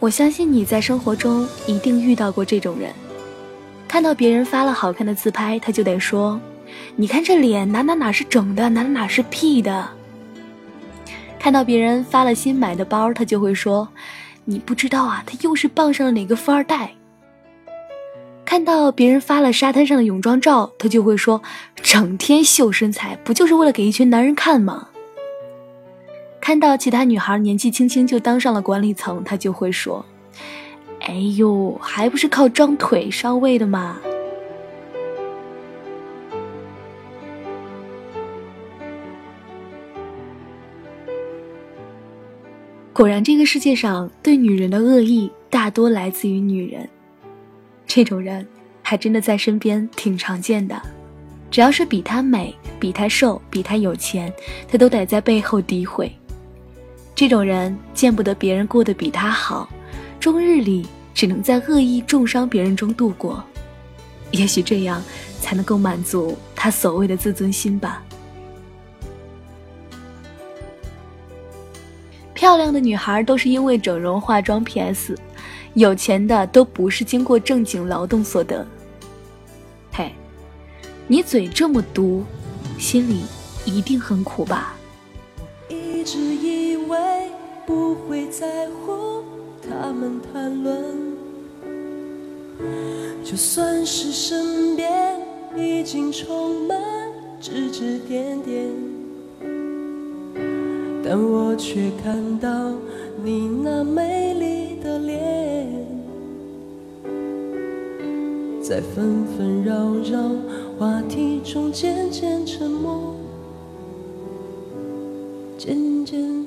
我相信你在生活中一定遇到过这种人，看到别人发了好看的自拍，他就得说：“你看这脸哪哪哪是整的，哪哪哪是 P 的。”看到别人发了新买的包，他就会说：“你不知道啊，他又是傍上了哪个富二代。”看到别人发了沙滩上的泳装照，他就会说：“整天秀身材，不就是为了给一群男人看吗？”看到其他女孩年纪轻轻就当上了管理层，他就会说：“哎呦，还不是靠张腿上位的嘛。”果然，这个世界上对女人的恶意大多来自于女人。这种人还真的在身边挺常见的，只要是比她美、比她瘦、比她有钱，她都得在背后诋毁。这种人见不得别人过得比他好，终日里只能在恶意重伤别人中度过，也许这样才能够满足他所谓的自尊心吧。漂亮的女孩都是因为整容化妆 PS，有钱的都不是经过正经劳动所得。嘿，你嘴这么毒，心里一定很苦吧？一直不会在乎他们谈论，就算是身边已经充满指指点点，但我却看到你那美丽的脸，在纷纷扰扰话题中渐渐沉默。渐渐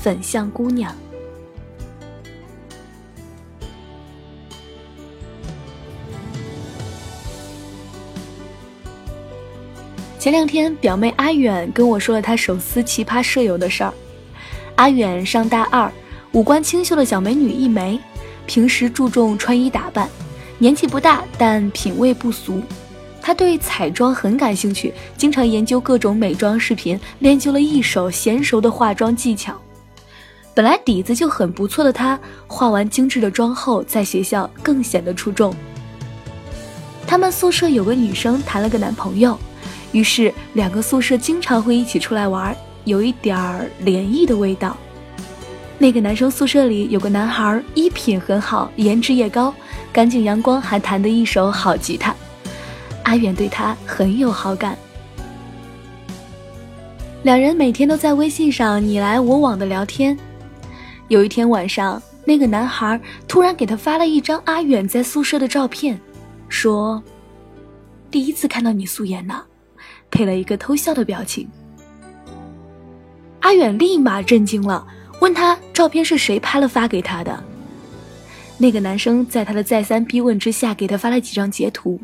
粉象姑娘。前两天，表妹阿远跟我说了她手撕奇葩舍友的事儿。阿远上大二，五官清秀的小美女一枚，平时注重穿衣打扮，年纪不大，但品味不俗。她对彩妆很感兴趣，经常研究各种美妆视频，练就了一手娴熟的化妆技巧。本来底子就很不错的他，化完精致的妆后，在学校更显得出众。他们宿舍有个女生谈了个男朋友，于是两个宿舍经常会一起出来玩，有一点儿联谊的味道。那个男生宿舍里有个男孩，衣品很好，颜值也高，干净阳光，还弹得一手好吉他。阿远对他很有好感，两人每天都在微信上你来我往的聊天。有一天晚上，那个男孩突然给他发了一张阿远在宿舍的照片，说：“第一次看到你素颜呢。”配了一个偷笑的表情。阿远立马震惊了，问他照片是谁拍了发给他的。那个男生在他的再三逼问之下，给他发了几张截图。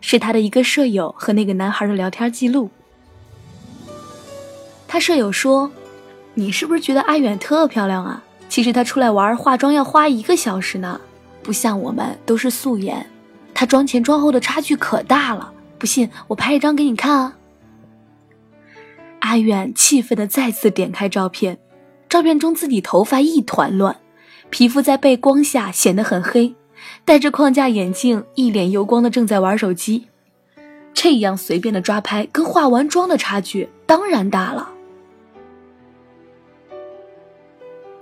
是他的一个舍友和那个男孩的聊天记录。他舍友说：“你是不是觉得阿远特漂亮啊？其实他出来玩化妆要花一个小时呢，不像我们都是素颜，他妆前妆后的差距可大了。不信我拍一张给你看啊。”阿远气愤的再次点开照片，照片中自己头发一团乱，皮肤在背光下显得很黑。戴着框架眼镜，一脸油光的正在玩手机，这样随便的抓拍，跟化完妆的差距当然大了。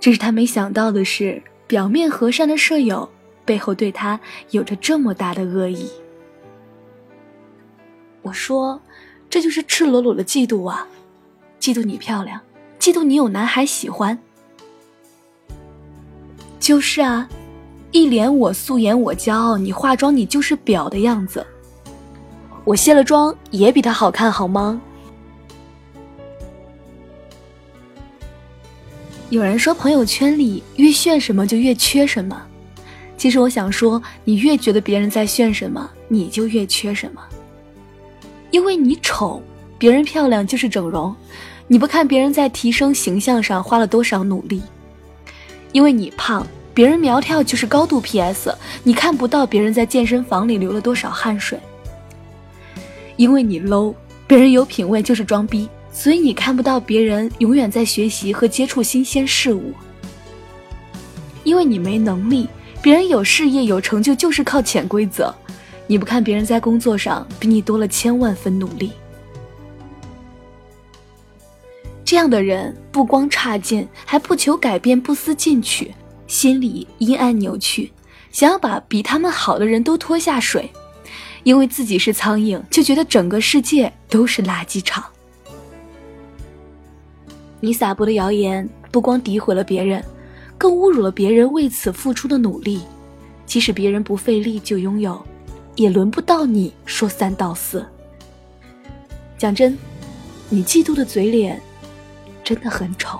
只是他没想到的是，表面和善的舍友背后对他有着这么大的恶意。我说，这就是赤裸裸的嫉妒啊！嫉妒你漂亮，嫉妒你有男孩喜欢。就是啊。一脸我素颜我骄傲，你化妆你就是婊的样子。我卸了妆也比他好看，好吗？有人说朋友圈里越炫什么就越缺什么，其实我想说，你越觉得别人在炫什么，你就越缺什么。因为你丑，别人漂亮就是整容，你不看别人在提升形象上花了多少努力；因为你胖，别人苗条就是高度 PS，你看不到别人在健身房里流了多少汗水；因为你 low，别人有品位就是装逼。所以你看不到别人永远在学习和接触新鲜事物，因为你没能力；别人有事业有成就就是靠潜规则，你不看别人在工作上比你多了千万分努力。这样的人不光差劲，还不求改变，不思进取，心里阴暗扭曲，想要把比他们好的人都拖下水，因为自己是苍蝇，就觉得整个世界都是垃圾场。你撒播的谣言不光诋毁了别人，更侮辱了别人为此付出的努力。即使别人不费力就拥有，也轮不到你说三道四。讲真，你嫉妒的嘴脸真的很丑。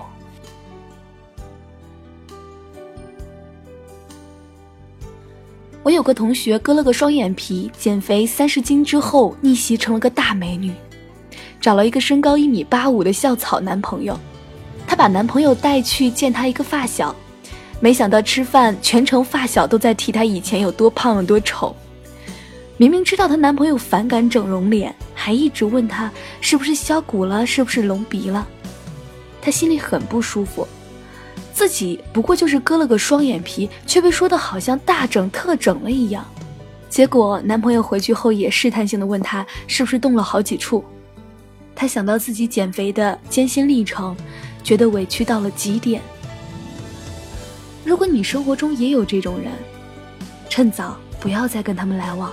我有个同学割了个双眼皮，减肥三十斤之后逆袭成了个大美女。找了一个身高一米八五的校草男朋友，她把男朋友带去见她一个发小，没想到吃饭全程发小都在提她以前有多胖有多丑。明明知道她男朋友反感整容脸，还一直问她是不是削骨了，是不是隆鼻了。她心里很不舒服，自己不过就是割了个双眼皮，却被说的好像大整特整了一样。结果男朋友回去后也试探性的问她是不是动了好几处。他想到自己减肥的艰辛历程，觉得委屈到了极点。如果你生活中也有这种人，趁早不要再跟他们来往，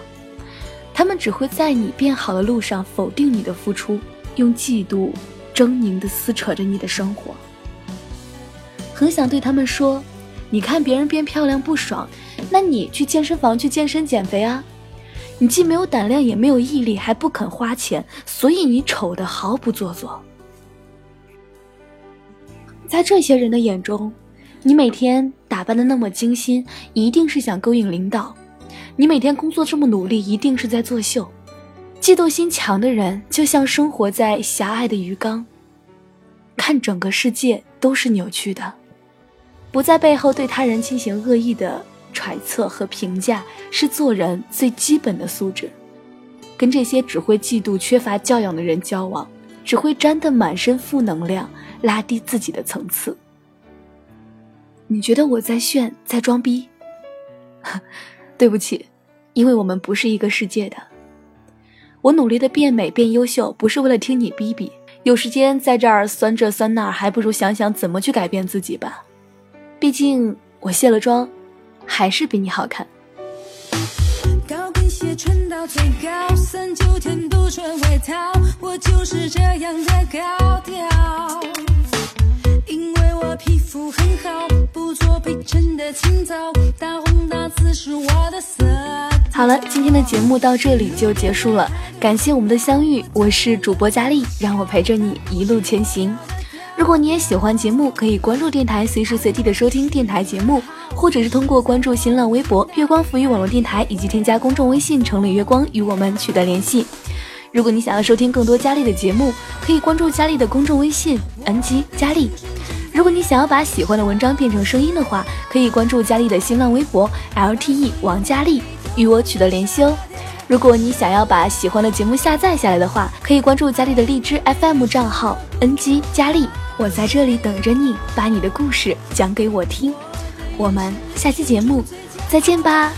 他们只会在你变好的路上否定你的付出，用嫉妒狰狞的撕扯着你的生活。很想对他们说：“你看别人变漂亮不爽，那你去健身房去健身减肥啊。”你既没有胆量，也没有毅力，还不肯花钱，所以你丑的毫不做作。在这些人的眼中，你每天打扮的那么精心，一定是想勾引领导；你每天工作这么努力，一定是在作秀。嫉妒心强的人，就像生活在狭隘的鱼缸，看整个世界都是扭曲的，不在背后对他人进行恶意的。揣测和评价是做人最基本的素质。跟这些只会嫉妒、缺乏教养的人交往，只会沾得满身负能量，拉低自己的层次。你觉得我在炫，在装逼？对不起，因为我们不是一个世界的。我努力的变美、变优秀，不是为了听你逼逼。有时间在这儿酸这酸那，还不如想想怎么去改变自己吧。毕竟我卸了妆。还是比你好看。高跟鞋穿到最高，三九天不穿外套，我就是这样的高调。因为我皮肤很好，不做皮衬的清早，大红大紫是我的色。好了，今天的节目到这里就结束了，感谢我们的相遇，我是主播佳丽，让我陪着你一路前行。如果你也喜欢节目，可以关注电台，随时随地的收听电台节目，或者是通过关注新浪微博“月光浮语网络电台”，以及添加公众微信“城里月光”与我们取得联系。如果你想要收听更多佳丽的节目，可以关注佳丽的公众微信 “ng 佳丽”。如果你想要把喜欢的文章变成声音的话，可以关注佳丽的新浪微博 “lte 王佳丽”与我取得联系哦。如果你想要把喜欢的节目下载下来的话，可以关注佳丽的荔枝 FM 账号 “ng 佳丽”。我在这里等着你，把你的故事讲给我听。我们下期节目再见吧。